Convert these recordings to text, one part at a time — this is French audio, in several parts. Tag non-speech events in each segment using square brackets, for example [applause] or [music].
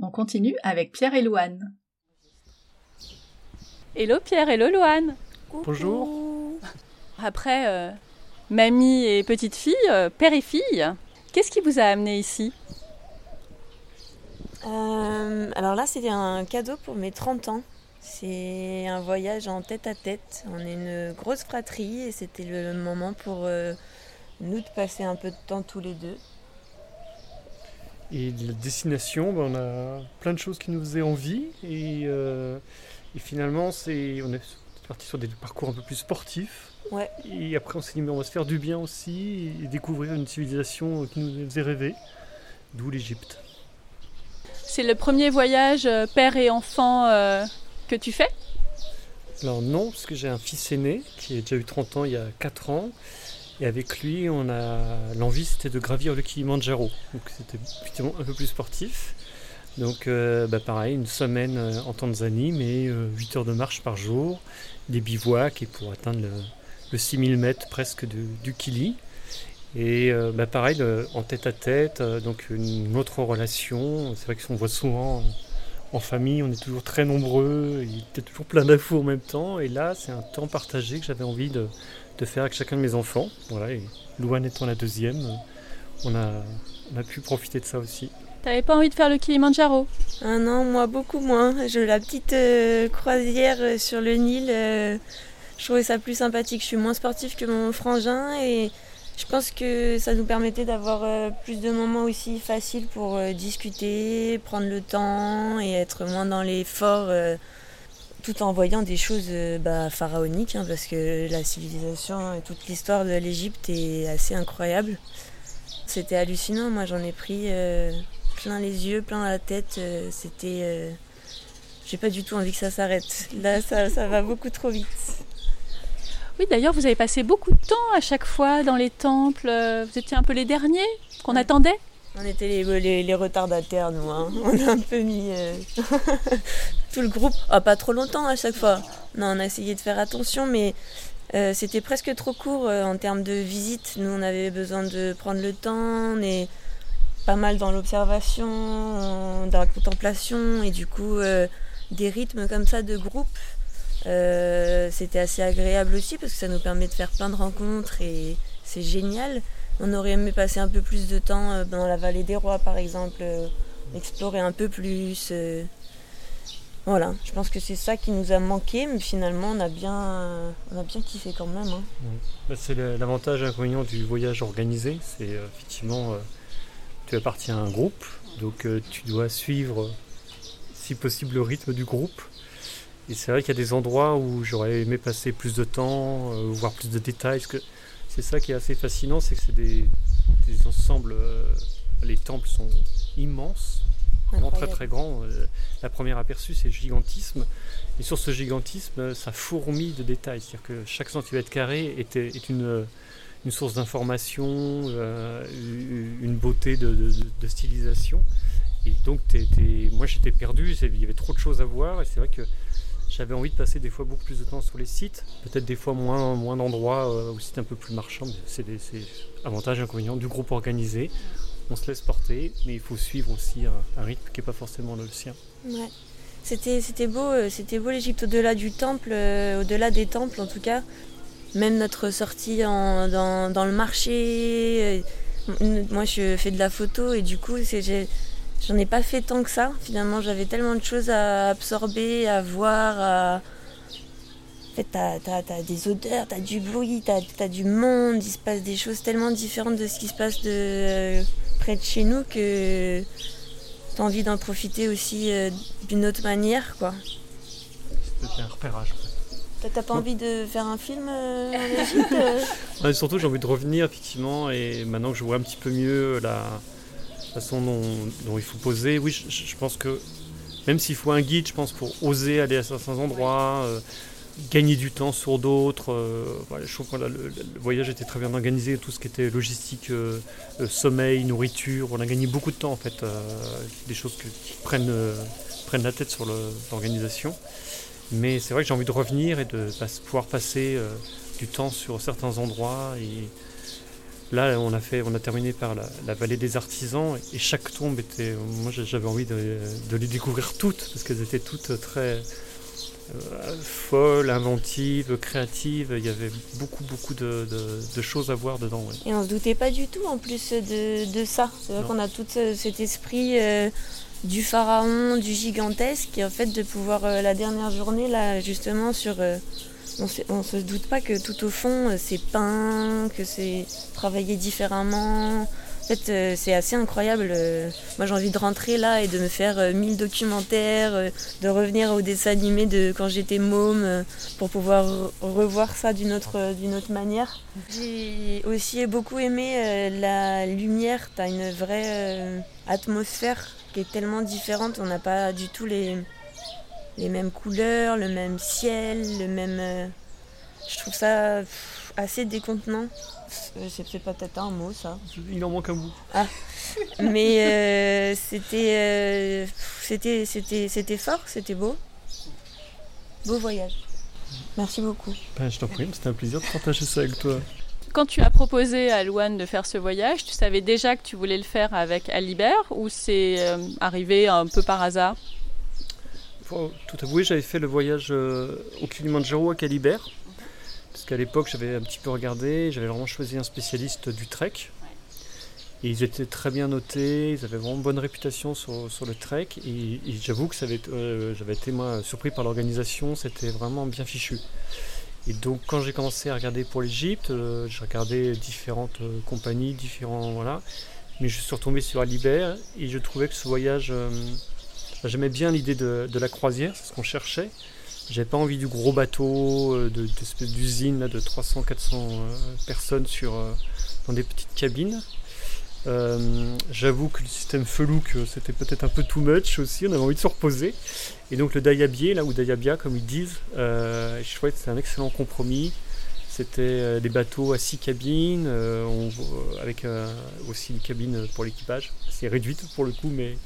On continue avec Pierre et Louane. Hello Pierre, hello Louane. Bonjour. Après euh, mamie et petite fille, euh, père et fille, qu'est-ce qui vous a amené ici? Euh, alors là, c'était un cadeau pour mes 30 ans. C'est un voyage en tête à tête. On est une grosse fratrie et c'était le moment pour euh, nous de passer un peu de temps tous les deux. Et la destination, ben, on a plein de choses qui nous faisaient envie. Et, euh, et finalement, c'est, on est parti sur des parcours un peu plus sportifs. Ouais. Et après, on s'est dit, mais on va se faire du bien aussi et découvrir une civilisation qui nous faisait rêver. D'où l'Égypte. C'est le premier voyage euh, père et enfant euh, que tu fais? Alors non, parce que j'ai un fils aîné qui a déjà eu 30 ans il y a 4 ans. Et avec lui, on a l'envie, c'était de gravir le Kilimanjaro. Donc c'était un peu plus sportif. Donc euh, bah, pareil, une semaine euh, en Tanzanie, mais 8 heures de marche par jour, des bivouacs et pour atteindre le, le 6000 mètres presque du, Kili. Et euh, bah, pareil, en tête à tête, euh, donc une autre relation. C'est vrai qu'on voit souvent euh, en famille, on est toujours très nombreux, il y a toujours plein d'infos en même temps. Et là, c'est un temps partagé que j'avais envie de, de faire avec chacun de mes enfants. Voilà, et Louane étant la deuxième, on a, on a pu profiter de ça aussi. T'avais pas envie de faire le Kilimanjaro? Un an, moi, beaucoup moins. Je, la petite euh, croisière euh, sur le Nil, euh, je trouvais ça plus sympathique. Je suis moins sportive que mon frangin et je pense que ça nous permettait d'avoir euh, plus de moments aussi faciles pour euh, discuter, prendre le temps et être moins dans l'effort euh, tout en voyant des choses euh, bah, pharaoniques hein, parce que la civilisation et toute l'histoire de l'Égypte est assez incroyable. C'était hallucinant, moi j'en ai pris euh, plein les yeux, plein la tête. euh, C'était. euh, J'ai pas du tout envie que ça s'arrête. Là, ça, ça va beaucoup trop vite. Oui, d'ailleurs, vous avez passé beaucoup de temps à chaque fois dans les temples. Vous étiez un peu les derniers qu'on Ouais. attendait? On était les, les, retardataires, nous. hein. On a un peu mis euh, [laughs] tout le groupe. Ah, pas trop longtemps à chaque fois. Non, on a essayé de faire attention, mais euh, c'était presque trop court euh, en termes de visite. Nous, on avait besoin de prendre le temps. On est pas mal dans l'observation, on- dans la contemplation, et du coup, des rythmes comme ça de groupe. c'était assez agréable aussi parce que ça nous permet de faire plein de rencontres et c'est génial. On aurait aimé passer un peu plus de temps euh, dans la vallée des rois, par exemple, euh, explorer un peu plus. euh. Voilà, je pense que c'est ça qui nous a manqué, mais finalement, on a bien, on kiffé quand même. hein. Bah, c'est l'avantage et l'inconvénient du voyage organisé. C'est effectivement, tu appartiens à un groupe, donc tu dois suivre, si possible, le rythme du groupe. Et c'est vrai qu'il y a des endroits où j'aurais aimé passer plus de temps, voir plus de détails. Que c'est ça qui est assez fascinant, c'est que c'est des, des ensembles. euh, les temples sont immenses, vraiment très très grands. Euh, la première aperçu, c'est le gigantisme. Et sur ce gigantisme, euh, ça fourmille de détails. C'est-à-dire que chaque centimètre carré est, est une, une source d'information, euh, une beauté de, de- de- de stylisation. Et donc, moi j'étais perdu, il y avait trop de choses à voir. Et c'est vrai que j'avais envie de passer des fois beaucoup plus de temps sur les sites, peut-être des fois moins, moins d'endroits euh, c'était un peu plus marchand. mais C'est des avantages et inconvénients du groupe organisé. On se laisse porter, mais il faut suivre aussi un, rythme qui n'est pas forcément le sien. Ouais. C'était, beau, euh, beau l'Égypte au-delà du temple, euh, au-delà des temples en tout cas. Même notre sortie dans, dans le marché. euh, moi, je fais de la photo et du coup, c'est, j'en ai pas fait tant que ça. Finalement, j'avais tellement de choses à absorber, à voir. À... En fait, t'as, t'as- t'as des odeurs, t'as du bruit, t'as, t'as du monde. Il se passe des choses tellement différentes de ce qui se passe de, euh, près de chez nous que t'as envie d'en profiter aussi euh, d'une autre manière, quoi. C'était un repérage. en fait. T'as- pas envie de faire un film euh, [laughs] en Égypte euh Ouais, surtout, j'ai envie de revenir, effectivement, et maintenant que je vois un petit peu mieux la façon dont, dont il faut poser, oui, je, pense que même s'il faut un guide, je pense, pour oser aller à certains endroits, euh, gagner du temps sur d'autres, euh, je trouve que voilà, le, voyage était très bien organisé, tout ce qui était logistique, euh, sommeil, nourriture, on a gagné beaucoup de temps, en fait, des choses qui prennent, prennent la tête sur l'organisation. Mais c'est vrai que j'ai envie de revenir et de pouvoir passer du temps sur certains endroits Là, on a, fait, on a terminé par la, vallée des artisans et chaque tombe était. Moi, j'avais envie de, les découvrir toutes parce qu'elles étaient toutes très euh, folles, inventives, créatives. Il y avait beaucoup, beaucoup de, choses à voir dedans. Et on se doutait pas du tout en plus de, ça. C'est vrai qu'on a tout cet esprit. Euh, du pharaon, du gigantesque, et en fait de pouvoir euh, la dernière journée là justement sur on ne se doute pas que tout au fond, euh, c'est peint, que c'est travaillé différemment. En fait, euh, c'est assez incroyable. Euh, moi, j'ai envie de rentrer là et de me faire mille documentaires, de revenir au dessin animé de quand j'étais môme pour pouvoir revoir ça d'une autre, d'une autre manière. J'ai aussi beaucoup aimé la lumière. Tu as une vraie atmosphère qui est tellement différente. On n'a pas du tout les, les mêmes couleurs, le même ciel, le même. Euh, je trouve ça assez décontenant. C'est pas peut-être un mot ça. Il en manque un bout. Ah. Mais euh, c'était, euh, c'était, c'était, c'était fort, c'était beau. Beau voyage. Merci beaucoup. Ben, je t'en prie, c'était un plaisir de partager ça avec toi. Quand tu as proposé à Louane de faire ce voyage, tu savais déjà que tu voulais le faire avec Alibert ou c'est arrivé un peu par hasard? Tout avouer, j'avais fait le voyage euh, au Kilimanjaro à Calibert. Parce qu'à l'époque, j'avais un petit peu regardé, j'avais vraiment choisi un spécialiste du trek. Et ils étaient très bien notés, ils avaient vraiment bonne réputation sur, le trek. Et, j'avoue que euh, j'avais été moi, surpris par l'organisation, c'était vraiment bien fichu. Et donc quand j'ai commencé à regarder pour l'Égypte, euh, j'ai regardé différentes compagnies, différents. Voilà. Mais je suis retombé sur Alibert et je trouvais que ce voyage J'aimais bien l'idée de, la croisière, c'est ce qu'on cherchait. J'avais pas envie du gros bateau, euh, de, d'usine de 300-400 euh, personnes sur, euh, dans des petites cabines. j'avoue que le système Felouk, c'était peut-être un peu too much aussi, on avait envie de se reposer. Et donc le Dayabier, là, ou Dayabia, comme ils disent, je trouvais que c'est un excellent compromis. C'était euh, des bateaux à six cabines, euh, avec euh, aussi une cabine pour l'équipage. C'est réduite pour le coup, mais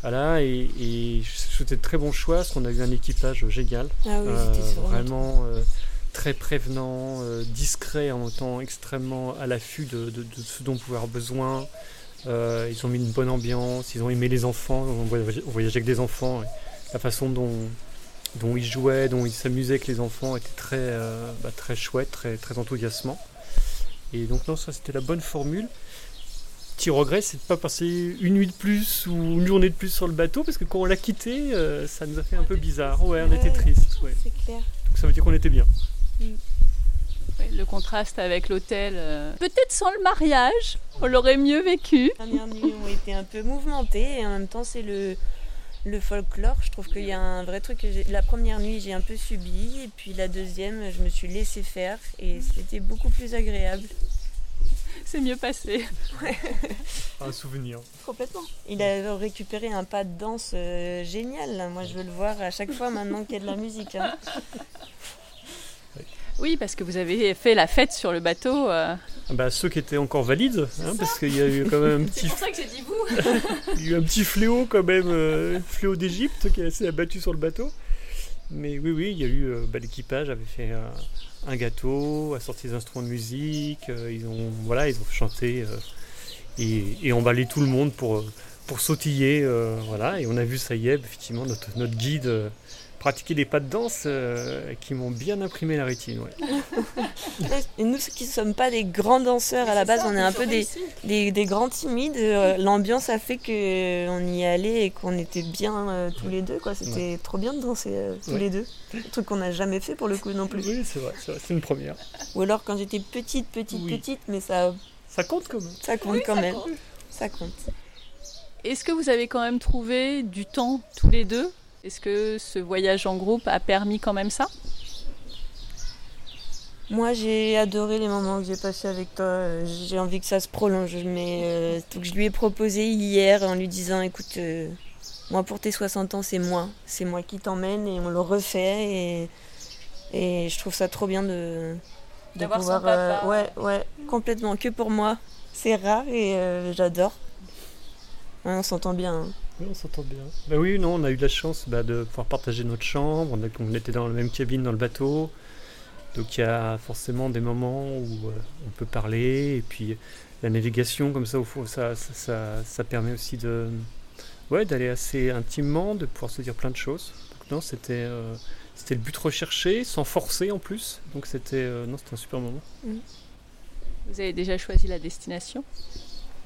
voilà. Et, c'était de très bon choix parce qu'on a eu un équipage génial. Ah vraiment très prévenant, discret en même temps extrêmement à l'affût de, ce dont on pouvait avoir besoin. ils ont mis une bonne ambiance, ils ont aimé les enfants, on voyageait avec des enfants. la façon dont, dont il jouait, dont il s'amusait avec les enfants était très, euh, bah, très chouette, très, très enthousiasmant. Et donc non, ça c'était la bonne formule. Petit regret, c'est de ne pas passer une nuit de plus ou une journée de plus sur le bateau, parce que quand on l'a quitté, euh, ça nous a fait un peu bizarre. Ouais, on était triste. C'est clair. Donc ça veut dire qu'on était bien. Mm. le contraste avec l'hôtel. Euh, peut-être sans le mariage, on l'aurait mieux vécu. Les dernières nuits ont été un peu mouvementées et en même temps c'est le, le folklore, je trouve qu'il y a un vrai truc. Que la première nuit, j'ai un peu subi, et puis la deuxième, je me suis laissé faire, et c'était beaucoup plus agréable. C'est mieux passé. un souvenir. Complètement. Il a récupéré un pas de danse euh, génial. Moi, je veux le voir à chaque fois maintenant qu'il y a de la musique. Hein. Oui, parce que vous avez fait la fête sur le bateau. Euh. Bah, ceux qui étaient encore valides, hein, parce qu'il y a eu quand même un [laughs] petit. C'est pour ça que j'ai dit vous. [laughs] Il y a eu un petit fléau quand même, euh, fléau d'Égypte qui s'est abattu sur le bateau. Mais oui, oui, il y a eu. Euh, bah, L'équipage avait fait un gâteau, a sorti des instruments de musique. ils ont, voilà, ils ont chanté et, et, emballé tout le monde pour pour sautiller, voilà. Et on a vu Sayeb, effectivement, notre, notre guide pratiquer des pas de danse euh, qui m'ont bien imprimé la rétine. [laughs] Et nous qui ne sommes pas des grands danseurs à la base, on est un peu des, des, grands timides. Euh, l'ambiance a fait qu'on euh, y allait et qu'on était bien tous les deux. Quoi. C'était trop bien de danser tous les deux. Un truc qu'on n'a jamais fait pour le coup non plus. Oui, c'est vrai, c'est une première. Ou alors quand j'étais petite, petite, petite, mais ça... Ça compte quand même. Ça compte quand même. Ça compte. Est-ce que vous avez quand même trouvé du temps tous les deux? Est-ce que ce voyage en groupe a permis quand même ça? Moi, j'ai adoré les moments que j'ai passés avec toi. J'ai envie que ça se prolonge. Mais euh, je lui ai proposé hier en lui disant écoute, euh, moi pour tes 60 ans, c'est moi. C'est moi qui t'emmène et on le refait. Et, et je trouve ça trop bien de, de pouvoir. Euh, ouais, ouais, complètement. Que pour moi. C'est rare et j'adore. On s'entend bien. Hein. Oui, on s'entend bien. Bah oui, non, on a eu la chance bah, de pouvoir partager notre chambre. On, était dans la même cabine dans le bateau. Donc il y a forcément des moments où euh, on peut parler. Et puis la navigation comme ça au fond, ça, ça, ça, ça permet aussi de ouais, d'aller assez intimement, de pouvoir se dire plein de choses. Donc, non, c'était euh, c'était le but recherché, sans forcer en plus. Donc c'était euh, non, c'était un super moment. Vous avez déjà choisi la destination?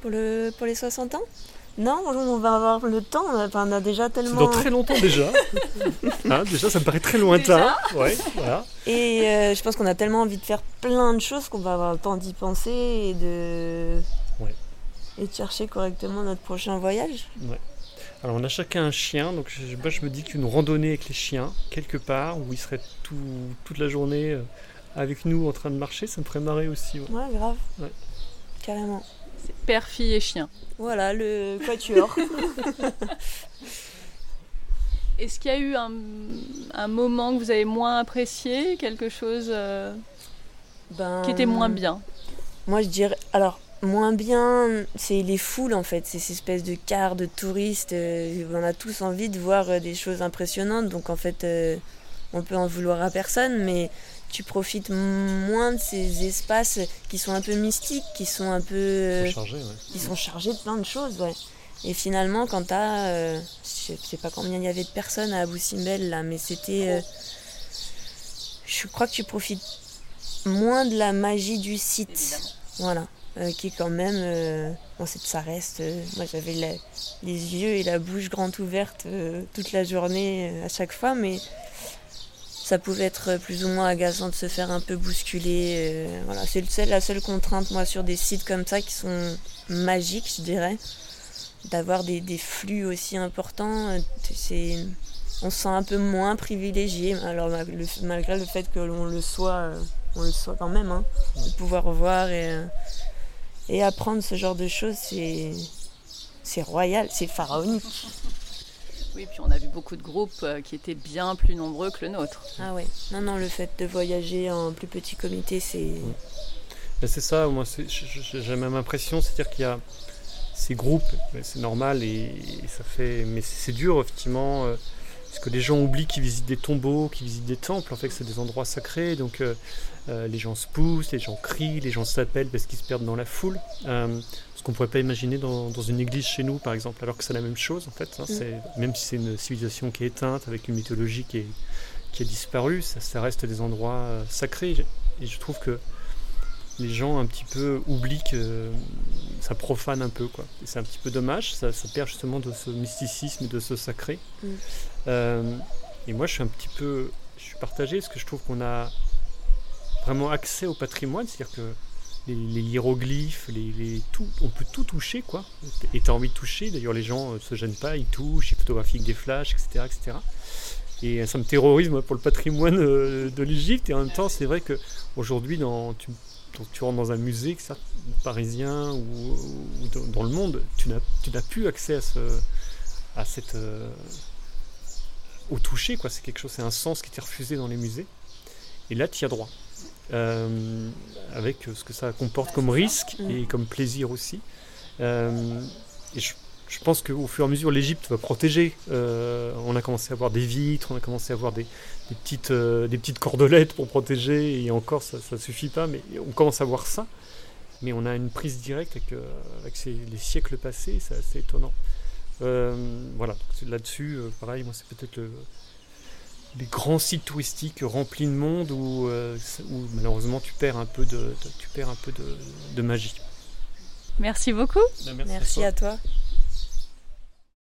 Pour, le, pour les 60 ans? Non, on va avoir le temps. Enfin, on a déjà tellement. dans très longtemps déjà. [laughs] Hein, déjà, ça me paraît très lointain. ouais, voilà. Et euh, je pense qu'on a tellement envie de faire plein de choses qu'on va avoir le temps d'y penser et de. Ouais. Et de chercher correctement notre prochain voyage. Alors on a chacun un chien, donc je, moi, je me dis qu'une randonnée avec les chiens, quelque part, où ils seraient tout- toute la journée euh, avec nous en train de marcher, ça me ferait marrer aussi. ouais. Ouais, grave. Ouais. Carrément. C'est père, fille et chien. Voilà, le quatuor. [laughs] Est-ce qu'il y a eu un, un moment que vous avez moins apprécié, quelque chose euh, ben, qui était moins bien? Moi, je dirais. Alors, moins bien, c'est les foules en fait. C'est ces espèces de cars de touristes. euh, on a tous envie de voir euh, des choses impressionnantes. Donc, en fait, euh, on peut en vouloir à personne, mais tu profites moins de ces espaces qui sont un peu mystiques, qui sont un peu. euh, ouais. qui sont chargés de plein de choses, ouais. Et finalement, quand t'as, euh, je sais pas combien il y avait de personnes à Abu Simbel là, mais c'était, euh, je crois que tu profites moins de la magie du site, voilà, euh, qui est quand même, euh, bon, c'est- ça reste, euh, moi j'avais la- les yeux et la bouche grande ouverte euh, toute la journée euh, à chaque fois, mais ça pouvait être plus ou moins agaçant de se faire un peu bousculer. euh, voilà, c'est la seule contrainte moi sur des sites comme ça qui sont magiques, je dirais, d'avoir des, flux aussi importants. euh, C'est, on se sent un peu moins privilégié. Alors malgré le fait que l'on le soit, euh, on le soit quand même, hein, de pouvoir voir et, apprendre ce genre de choses, c'est royal, c'est pharaonique. Oui, puis on a vu beaucoup de groupes euh, qui étaient bien plus nombreux que le nôtre. Ah ouais. Non non, le fait de voyager en plus petit comité, c'est Mais c'est ça, moi j'ai la même impression, c'est-à-dire qu'il y a ces groupes, mais c'est normal et, et ça fait, mais c'est c'est dur effectivement, euh, parce que les gens oublient qu'ils visitent des tombeaux, qu'ils visitent des temples, en fait c'est des endroits sacrés, donc euh, euh, les gens se poussent, les gens crient, les gens s'appellent parce qu'ils se perdent dans la foule, euh, ce qu'on pourrait pas imaginer dans, dans une église chez nous par exemple, alors que c'est la même chose en fait, hein, c'est, même si c'est une civilisation qui est éteinte, avec une mythologie qui est, qui a disparu, ça, ça reste des endroits sacrés, et je trouve que les gens un petit peu oublient que euh, ça profane un peu quoi. C'est un petit peu dommage, ça, ça perd justement de ce mysticisme et de ce sacré. Mm. Euh, et moi je suis un petit peu, je suis partagé parce que je trouve qu'on a vraiment accès au patrimoine, c'est-à-dire que les, les hiéroglyphes, les, les- tout, on peut tout toucher quoi. Et tu as envie de toucher, d'ailleurs les gens ne se gênent pas, ils touchent, ils photographient avec des flashs, etc. etc. Et ça me terrorise moi, pour le patrimoine euh, de l'Égypte. Et en même temps, c'est vrai que aujourd'hui, dans, tu, tu rentres dans un musée, que ça, parisien ou, ou dans, dans le monde, tu n'as, plus accès à, ce, à cette, euh, au toucher. Quoi. C'est quelque chose, c'est un sens qui t'est refusé dans les musées. Et là, tu y as droit. Euh, avec ce que ça comporte comme risque et comme plaisir aussi. Euh, et je, je pense qu'au fur et à mesure, l'Égypte va protéger. Euh, on a commencé à avoir des vitres, on a commencé à avoir des, des petites, euh, des petites cordelettes pour protéger, et encore ça ne suffit pas, mais on commence à voir ça. Mais on a une prise directe avec, euh, avec ces- les siècles passés, c'est assez étonnant. Euh, voilà, là-dessus, euh, pareil, moi c'est peut-être le- les grands sites touristiques remplis de monde où, euh, malheureusement tu perds un peu de, de- tu perds un peu de, de magie. Merci beaucoup. Ben, Merci toi. à toi.